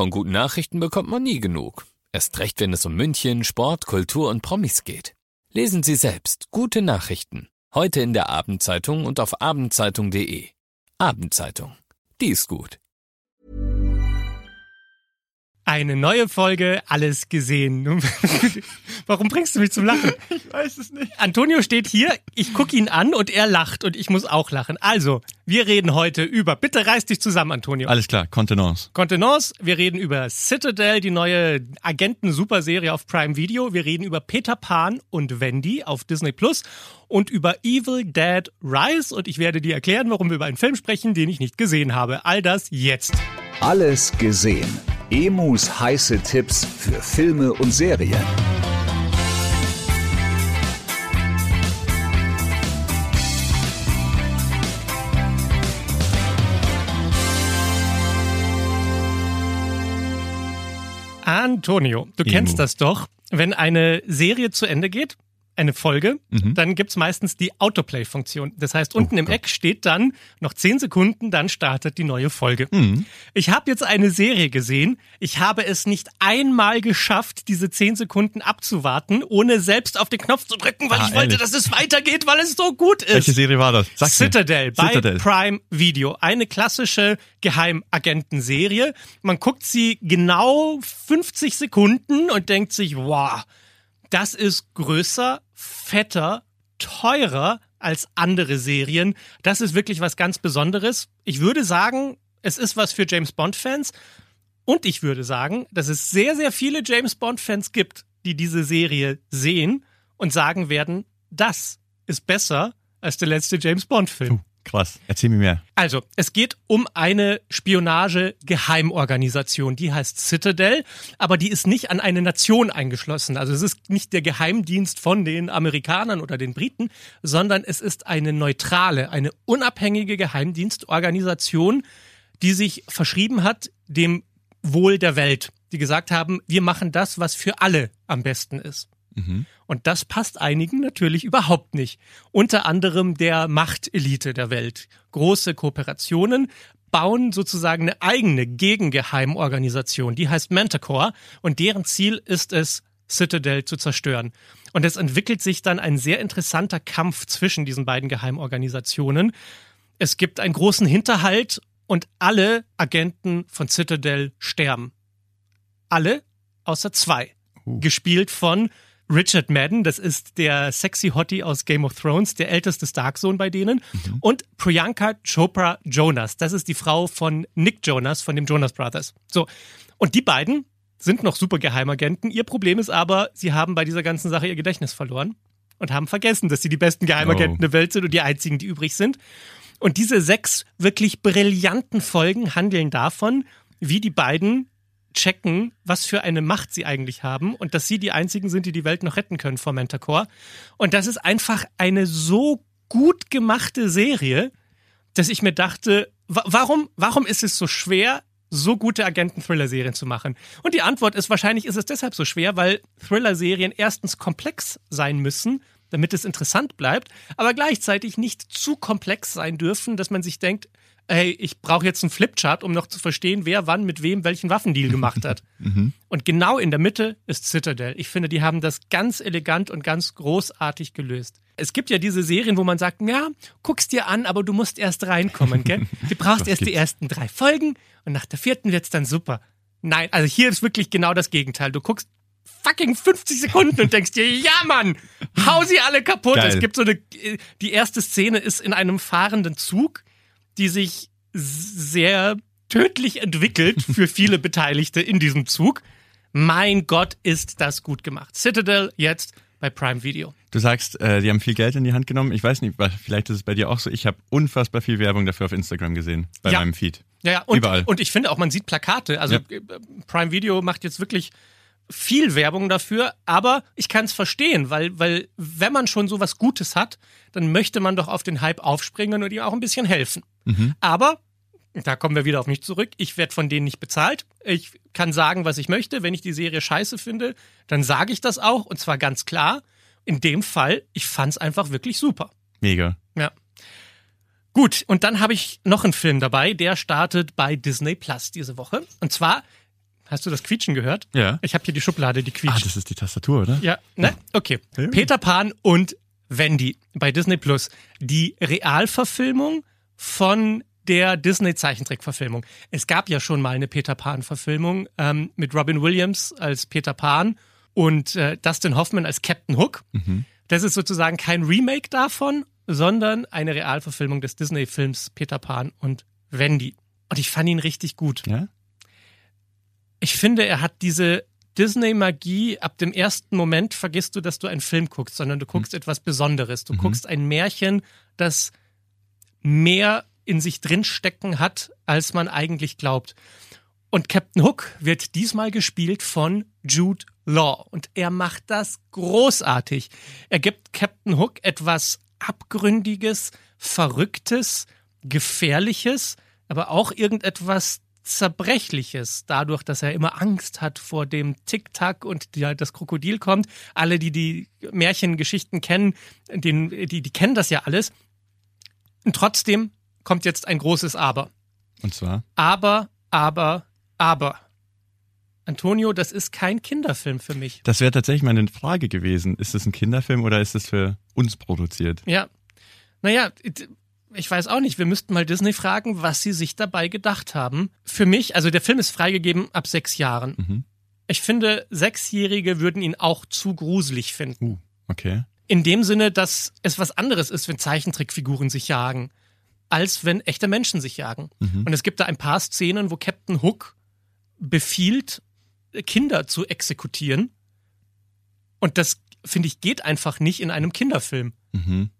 Von guten Nachrichten bekommt man nie genug. Erst recht, wenn es um München, Sport, Kultur und Promis geht. Lesen Sie selbst gute Nachrichten. Heute in der Abendzeitung und auf abendzeitung.de. Abendzeitung. Die ist gut. Eine neue Folge, alles gesehen. Warum bringst du mich zum Lachen? Ich weiß es nicht. Antonio steht hier, ich gucke ihn an und er lacht und ich muss auch lachen. Also, wir reden heute über, bitte reiß dich zusammen, Antonio. Alles klar, Contenance. Contenance, wir reden über Citadel, die neue Agenten-Superserie auf Prime Video. Wir reden über Peter Pan und Wendy auf Disney Plus und über Evil Dead Rise. Und ich werde dir erklären, warum wir über einen Film sprechen, den ich nicht gesehen habe. All das jetzt. Alles gesehen. Emus heiße Tipps für Filme und Serien. Antonio, du Emu. kennst das doch. Wenn eine Serie zu Ende geht, eine Folge, Mhm. dann gibt's meistens die Autoplay-Funktion. Das heißt, unten Oh im Eck steht dann noch 10 Sekunden, dann startet die neue Folge. Mhm. Ich habe jetzt eine Serie gesehen. Ich habe es nicht einmal geschafft, diese 10 Sekunden abzuwarten, ohne selbst auf den Knopf zu drücken, weil Ah, ich wollte, ehrlich? dass es weitergeht, weil es so gut ist. Welche Serie war das? Sag's mir. Citadel bei Citadel. Prime Video. Eine klassische Geheimagentenserie. Man guckt sie genau 50 Sekunden und denkt sich, wow, das ist größer, fetter, teurer als andere Serien. Das ist wirklich was ganz Besonderes. Ich würde sagen, es ist was für James Bond-Fans. Und ich würde sagen, dass es sehr, sehr viele James Bond-Fans gibt, die diese Serie sehen und sagen werden, das ist besser als der letzte James Bond-Film. Krass. Erzähl mir mehr. Also, es geht um eine Spionage-Geheimorganisation, die heißt Citadel, aber die ist nicht an eine Nation eingeschlossen. Also es ist nicht der Geheimdienst von den Amerikanern oder den Briten, sondern es ist eine neutrale, eine unabhängige Geheimdienstorganisation, die sich verschrieben hat dem Wohl der Welt. Die gesagt haben, wir machen das, was für alle am besten ist. Und das passt einigen natürlich überhaupt nicht. Unter anderem der Machtelite der Welt. Große Kooperationen bauen sozusagen eine eigene Gegengeheimorganisation. Die heißt Manticore und deren Ziel ist es, Citadel zu zerstören. Und es entwickelt sich dann ein sehr interessanter Kampf zwischen diesen beiden Geheimorganisationen. Es gibt einen großen Hinterhalt und alle Agenten von Citadel sterben. Alle außer zwei. Gespielt von Richard Madden, das ist der sexy Hottie aus Game of Thrones, der älteste Stark-Sohn bei denen. Und Priyanka Chopra Jonas, das ist die Frau von Nick Jonas, von dem Jonas Brothers. So. Und die beiden sind noch super Geheimagenten. Ihr Problem ist aber, sie haben bei dieser ganzen Sache ihr Gedächtnis verloren und haben vergessen, dass sie die besten Geheimagenten Oh. der Welt sind und die einzigen, die übrig sind. Und diese sechs wirklich brillanten Folgen handeln davon, wie die beiden checken, was für eine Macht sie eigentlich haben und dass sie die einzigen sind, die die Welt noch retten können vor Manticore. Und das ist einfach eine so gut gemachte Serie, dass ich mir dachte, wa warum, warum ist es so schwer, so gute Agenten-Thriller-Serien zu machen? Und die Antwort ist, wahrscheinlich ist es deshalb so schwer, weil Thriller-Serien erstens komplex sein müssen, damit es interessant bleibt, aber gleichzeitig nicht zu komplex sein dürfen, dass man sich denkt, hey, ich brauche jetzt einen Flipchart, um noch zu verstehen, wer wann mit wem welchen Waffendeal gemacht hat. Und genau in der Mitte ist Citadel. Ich finde, die haben das ganz elegant und ganz großartig gelöst. Es gibt ja diese Serien, wo man sagt, ja, guck's dir an, aber du musst erst reinkommen, gell? Du brauchst erst die ersten drei Folgen und nach der vierten wird's dann super. Nein, also hier ist wirklich genau das Gegenteil. Du guckst fucking 50 Sekunden und denkst dir, ja Mann, hau sie alle kaputt. Geil. Es gibt so eine, die erste Szene ist in einem fahrenden Zug, die sich sehr tödlich entwickelt für viele Beteiligte in diesem Zug. Mein Gott, ist das gut gemacht. Citadel jetzt bei Prime Video. Du sagst, äh, die haben viel Geld in die Hand genommen. Ich weiß nicht, vielleicht ist es bei dir auch so. Ich habe unfassbar viel Werbung dafür auf Instagram gesehen, bei Ja. meinem Feed. Ja, ja, und, Überall. und ich finde auch, man sieht Plakate. Also Ja. äh, Prime Video macht jetzt wirklich viel Werbung dafür, aber ich kann es verstehen, weil, weil wenn man schon sowas Gutes hat, dann möchte man doch auf den Hype aufspringen und ihm auch ein bisschen helfen. Aber, da kommen wir wieder auf mich zurück, ich werde von denen nicht bezahlt. Ich kann sagen, was ich möchte. Wenn ich die Serie scheiße finde, dann sage ich das auch und zwar ganz klar. In dem Fall, ich fand es einfach wirklich super. Mega. Ja. Gut, und dann habe ich noch einen Film dabei, der startet bei Disney Plus diese Woche. Und zwar Hast du das Quietschen gehört? Ja. Ich habe hier die Schublade, die Ah, quietscht. das ist die Tastatur, oder? Ja, ne? Okay. Ja. Peter Pan und Wendy bei Disney Plus. Die Realverfilmung von der Disney-Zeichentrickverfilmung. Es gab ja schon mal eine Peter Pan-Verfilmung ähm, mit Robin Williams als Peter Pan und äh, Dustin Hoffman als Captain Hook. Das ist sozusagen kein Remake davon, sondern eine Realverfilmung des Disney-Films Peter Pan und Wendy. Und ich fand ihn richtig gut. Ja? Ich finde, er hat diese Disney-Magie, ab dem ersten Moment vergisst du, dass du einen Film guckst, sondern du guckst etwas Besonderes. Du guckst ein Märchen, das mehr in sich drinstecken hat, als man eigentlich glaubt. Und Captain Hook wird diesmal gespielt von Jude Law. Und er macht das großartig. Er gibt Captain Hook etwas Abgründiges, Verrücktes, Gefährliches, aber auch irgendetwas Zerbrechliches, dadurch, dass er immer Angst hat vor dem Tick-Tack und die, das Krokodil kommt. Alle, die die Märchengeschichten kennen, den, die, die kennen das ja alles. Und trotzdem kommt jetzt ein großes Aber. Und zwar? Aber, aber, aber. Antonio, das ist kein Kinderfilm für mich. Das wäre tatsächlich meine Frage gewesen. Ist das ein Kinderfilm oder ist das für uns produziert? Ja. Naja, ich weiß auch nicht. Wir müssten mal Disney fragen, was sie sich dabei gedacht haben. Für mich, also der Film ist freigegeben ab sechs Jahren. Mhm. Ich finde, Sechsjährige würden ihn auch zu gruselig finden. Uh, okay. In dem Sinne, dass es was anderes ist, wenn Zeichentrickfiguren sich jagen, als wenn echte Menschen sich jagen. Mhm. Und es gibt da ein paar Szenen, wo Captain Hook befiehlt, Kinder zu exekutieren. Und das, finde ich, geht einfach nicht in einem Kinderfilm. Mhm.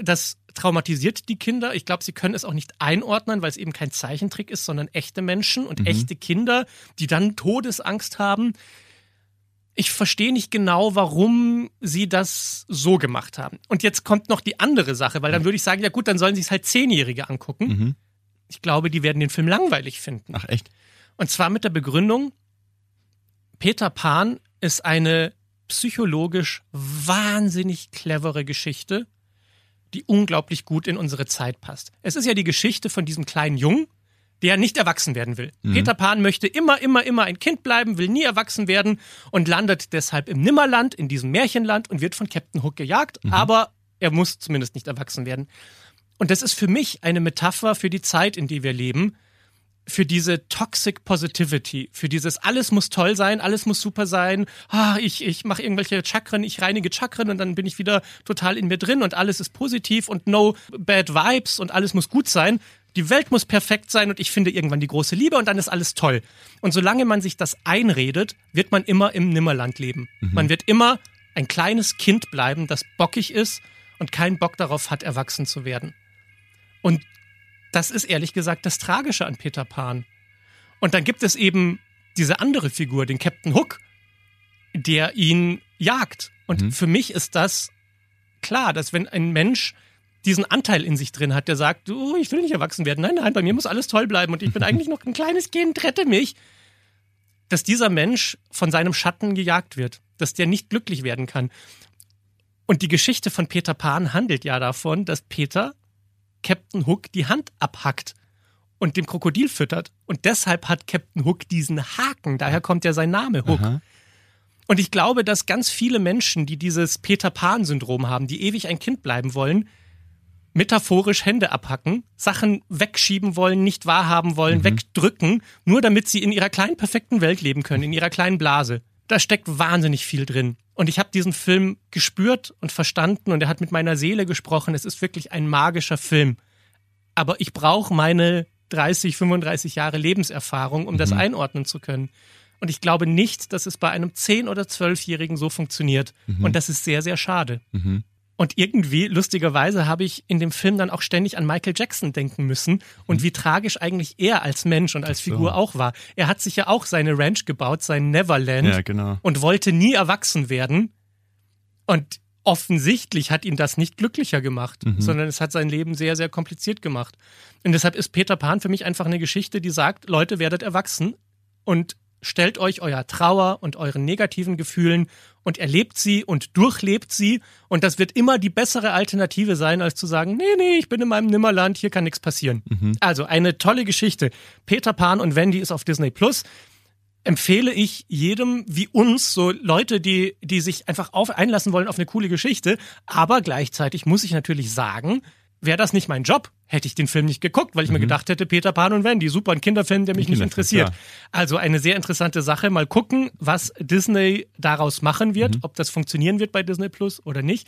Das traumatisiert die Kinder. Ich glaube, sie können es auch nicht einordnen, weil es eben kein Zeichentrick ist, sondern echte Menschen und Mhm. echte Kinder, die dann Todesangst haben. Ich verstehe nicht genau, warum sie das so gemacht haben. Und jetzt kommt noch die andere Sache, weil dann würde ich sagen, ja gut, dann sollen sie es halt Zehnjährige angucken. Mhm. Ich glaube, die werden den Film langweilig finden. Ach echt? Und zwar mit der Begründung, Peter Pan ist eine psychologisch wahnsinnig clevere Geschichte, die unglaublich gut in unsere Zeit passt. Es ist ja die Geschichte von diesem kleinen Jungen, der nicht erwachsen werden will. Peter Pan möchte immer, immer, immer ein Kind bleiben, will nie erwachsen werden und landet deshalb im Nimmerland, in diesem Märchenland und wird von Captain Hook gejagt, aber er muss zumindest nicht erwachsen werden. Und das ist für mich eine Metapher für die Zeit, in die wir leben, für diese Toxic Positivity, für dieses alles muss toll sein, alles muss super sein, ah, ich, ich mache irgendwelche Chakren, ich reinige Chakren und dann bin ich wieder total in mir drin und alles ist positiv und no bad vibes und alles muss gut sein. Die Welt muss perfekt sein und ich finde irgendwann die große Liebe und dann ist alles toll. Und solange man sich das einredet, wird man immer im Nimmerland leben. Man wird immer ein kleines Kind bleiben, das bockig ist und keinen Bock darauf hat, erwachsen zu werden. Und das ist ehrlich gesagt das Tragische an Peter Pan. Und dann gibt es eben diese andere Figur, den Captain Hook, der ihn jagt. Und für mich ist das klar, dass wenn ein Mensch diesen Anteil in sich drin hat, der sagt, du, ich will nicht erwachsen werden, nein, nein, bei mir muss alles toll bleiben und ich bin eigentlich noch ein kleines Kind, rette mich, dass dieser Mensch von seinem Schatten gejagt wird, dass der nicht glücklich werden kann. Und die Geschichte von Peter Pan handelt ja davon, dass Peter Captain Hook die Hand abhackt und dem Krokodil füttert. Und deshalb hat Captain Hook diesen Haken. Daher kommt ja sein Name Hook. Aha. Und ich glaube, dass ganz viele Menschen, die dieses Peter Pan-Syndrom haben, die ewig ein Kind bleiben wollen, metaphorisch Hände abhacken, Sachen wegschieben wollen, nicht wahrhaben wollen, wegdrücken, nur damit sie in ihrer kleinen perfekten Welt leben können, in ihrer kleinen Blase. Da steckt wahnsinnig viel drin. Und ich habe diesen Film gespürt und verstanden und er hat mit meiner Seele gesprochen. Es ist wirklich ein magischer Film. Aber ich brauche meine 30, 35 Jahre Lebenserfahrung, um das einordnen zu können. Und ich glaube nicht, dass es bei einem 10- oder 12-Jährigen so funktioniert. Und das ist sehr, sehr schade. Mhm. Und irgendwie, lustigerweise, habe ich in dem Film dann auch ständig an Michael Jackson denken müssen und wie tragisch eigentlich er als Mensch und als so. Figur auch war. Er hat sich ja auch seine Ranch gebaut, sein Neverland, Ja, genau. und wollte nie erwachsen werden. Und offensichtlich hat ihn das nicht glücklicher gemacht, Mhm. sondern es hat sein Leben sehr, sehr kompliziert gemacht. Und deshalb ist Peter Pan für mich einfach eine Geschichte, die sagt, Leute, werdet erwachsen und stellt euch euer Trauer und euren negativen Gefühlen und erlebt sie und durchlebt sie. Und das wird immer die bessere Alternative sein, als zu sagen, nee, nee, ich bin in meinem Nimmerland, hier kann nichts passieren. Also eine tolle Geschichte. Peter Pan und Wendy ist auf Disney Plus. empfehle ich jedem wie uns, so Leute, die, die sich einfach auf, einlassen wollen auf eine coole Geschichte. Aber gleichzeitig muss ich natürlich sagen, wäre das nicht mein Job, hätte ich den Film nicht geguckt, weil ich mir gedacht hätte, Peter Pan und Wendy, super, ein Kinderfilm, der mich nicht Kinderfilm, interessiert. klar. Also eine sehr interessante Sache. Mal gucken, was Disney daraus machen wird, ob das funktionieren wird bei Disney Plus oder nicht.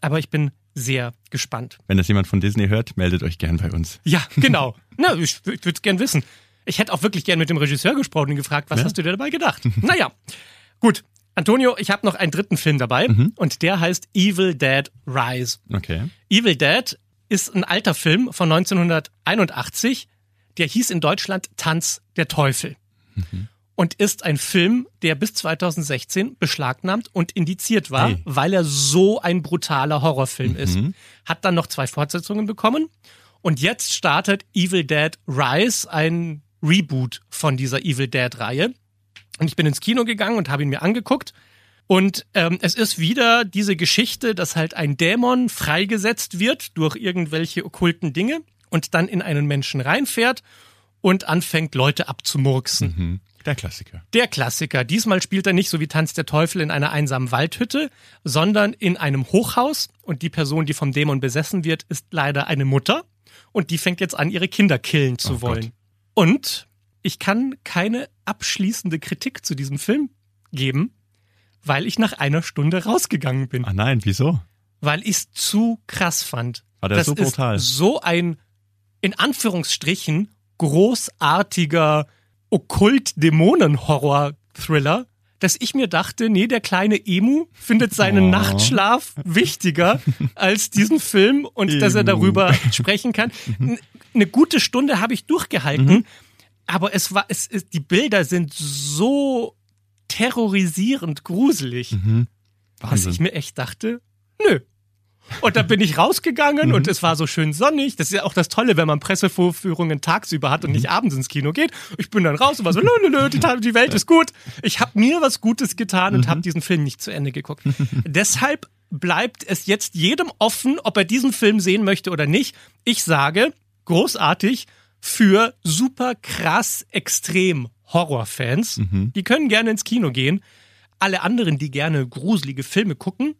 Aber ich bin sehr gespannt. Wenn das jemand von Disney hört, meldet euch gern bei uns. Ja, genau. Na, ich, ich würde es gern wissen. Ich hätte auch wirklich gern mit dem Regisseur gesprochen und gefragt, was Ja. hast du dir dabei gedacht? naja, gut. Antonio, ich habe noch einen dritten Film dabei und der heißt Evil Dead Rise. Okay. Evil Dead ist ein alter Film von 1981, der hieß in Deutschland Tanz der Teufel. Und ist ein Film, der bis 2016 beschlagnahmt und indiziert war, Hey. weil er so ein brutaler Horrorfilm ist. Hat dann noch zwei Fortsetzungen bekommen. Und jetzt startet Evil Dead Rise, ein Reboot von dieser Evil Dead-Reihe. Und ich bin ins Kino gegangen und habe ihn mir angeguckt. Und ähm, es ist wieder diese Geschichte, dass halt ein Dämon freigesetzt wird durch irgendwelche okkulten Dinge und dann in einen Menschen reinfährt und anfängt, Leute abzumurksen. Mhm. Der Klassiker. Der Klassiker. Diesmal spielt er nicht so wie Tanz der Teufel in einer einsamen Waldhütte, sondern in einem Hochhaus. Und die Person, die vom Dämon besessen wird, ist leider eine Mutter. Und die fängt jetzt an, ihre Kinder killen zu Oh wollen. Gott. Und ich kann keine abschließende Kritik zu diesem Film geben, weil ich nach einer Stunde rausgegangen bin. Ah nein, wieso? Weil ich es zu krass fand. War der das so brutal? ist so ein, in Anführungsstrichen, großartiger Okkult-Dämonen-Horror-Thriller, dass ich mir dachte, nee, der kleine Emu findet seinen Oh. Nachtschlaf wichtiger als diesen Film und dass er Emu. darüber sprechen kann. N- Eine gute Stunde habe ich durchgehalten, Mhm. aber es war, es ist, die Bilder sind so terrorisierend gruselig, dass Wahnsinn. ich mir echt dachte, nö. Und dann bin ich rausgegangen Mhm. und es war so schön sonnig. Das ist ja auch das Tolle, wenn man Pressevorführungen tagsüber hat und Mhm. nicht abends ins Kino geht. Ich bin dann raus und war so, lö, lö, lö, die, Welt ist gut. Ich habe mir was Gutes getan und Mhm. habe diesen Film nicht zu Ende geguckt. Deshalb bleibt es jetzt jedem offen, ob er diesen Film sehen möchte oder nicht. Ich sage, großartig für super krass extrem Horrorfans. Mhm. Die können gerne ins Kino gehen. Alle anderen, die gerne gruselige Filme gucken,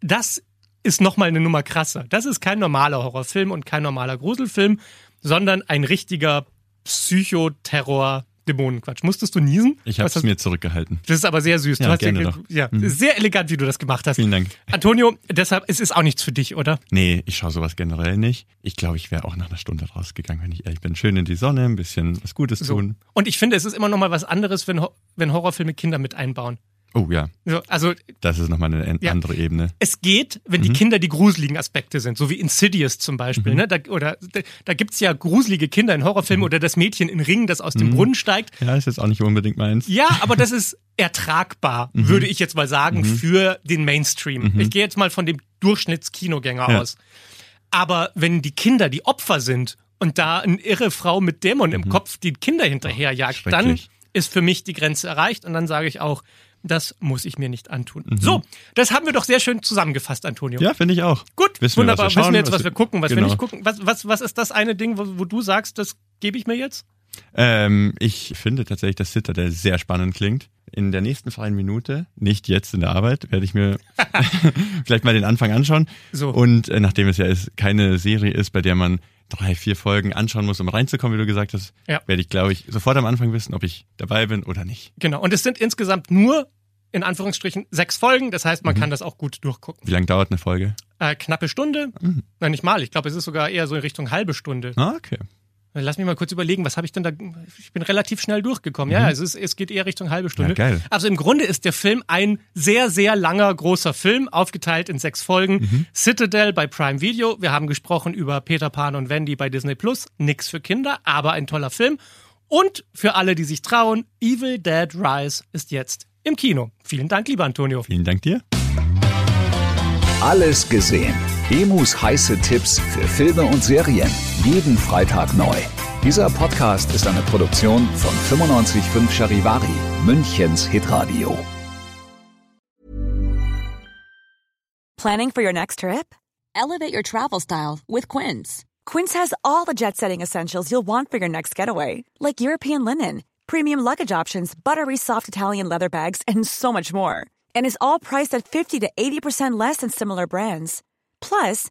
das ist nochmal eine Nummer krasser. Das ist kein normaler Horrorfilm und kein normaler Gruselfilm, sondern ein richtiger Psychoterror. Dämonenquatsch. Musstest du niesen? Ich habe es mir zurückgehalten. Das ist aber sehr süß. Du Ja, hast gerne ja, doch. Mhm. ja sehr elegant, wie du das gemacht hast. Vielen Dank. Antonio, deshalb, es ist auch nichts für dich, oder? Nee, ich schaue sowas generell nicht. Ich glaube, ich wäre auch nach einer Stunde rausgegangen, wenn ich ehrlich bin. Schön in die Sonne, ein bisschen was Gutes So. tun. Und ich finde, es ist immer noch mal was anderes, wenn, wenn Horrorfilme Kinder mit einbauen. Oh ja, So, also das ist nochmal eine Ja. andere Ebene. es geht, wenn die Kinder die gruseligen Aspekte sind, so wie Insidious zum Beispiel. Ne? Da, oder da, da gibt's ja gruselige Kinder in Horrorfilmen oder das Mädchen in Ringen, das aus dem Brunnen steigt. Ja, ist jetzt auch nicht unbedingt meins. Ja, aber das ist ertragbar, würde ich jetzt mal sagen, für den Mainstream. Ich gehe jetzt mal von dem Durchschnittskinogänger Ja. aus. Aber wenn die Kinder die Opfer sind und da eine irre Frau mit Dämon im Kopf die Kinder hinterherjagt, dann ist für mich die Grenze erreicht und dann sage ich auch, das muss ich mir nicht antun. So, das haben wir doch sehr schön zusammengefasst, Antonio. Ja, finde ich auch. Gut, Wissen wir, wunderbar. was wir Wissen schauen, wir jetzt, was was wir- wir gucken, was wir Genau. nicht gucken. Was, was, was ist das eine Ding, wo, wo du sagst, das gebe ich mir jetzt? Ähm, ich finde tatsächlich, dass Citadel sehr spannend klingt. In der nächsten freien Minute, nicht jetzt in der Arbeit, werde ich mir vielleicht mal den Anfang anschauen. So. Und äh, nachdem es ja ist, keine Serie ist, bei der man drei, vier Folgen anschauen muss, um reinzukommen, wie du gesagt hast, Ja. werde ich, glaube ich, sofort am Anfang wissen, ob ich dabei bin oder nicht. Genau. Und es sind insgesamt nur, in Anführungsstrichen, sechs Folgen. Das heißt, Mhm. man kann das auch gut durchgucken. Wie lange dauert eine Folge? Äh, knappe Stunde? Mhm. Nein, nicht mal. Ich glaube, es ist sogar eher so in Richtung halbe Stunde. Ah, okay. Lass mich mal kurz überlegen, was habe ich denn da? Ich bin relativ schnell durchgekommen. Ja, es, ist, es geht eher Richtung halbe Stunde. Mhm. Ja, geil. Also im Grunde ist der Film ein sehr, sehr langer, großer Film, aufgeteilt in sechs Folgen. Mhm. Citadel bei Prime Video. Wir haben gesprochen über Peter Pan und Wendy bei Disney Plus. Nix für Kinder, aber ein toller Film. Und für alle, die sich trauen, Evil Dead Rise ist jetzt im Kino. Vielen Dank, lieber Antonio. Vielen Dank dir. Alles gesehen. Emus heiße Tipps für Filme und Serien. Jeden Freitag neu. Dieser Podcast ist eine Produktion von 955 Charivari, Münchens Hitradio. Planning for your next trip? Elevate your travel style with Quince. Quince has all the jet setting essentials you'll want for your next getaway, like European linen, premium luggage options, buttery soft Italian leather bags, and so much more. And is all priced at 50 to 80% less than similar brands. Plus,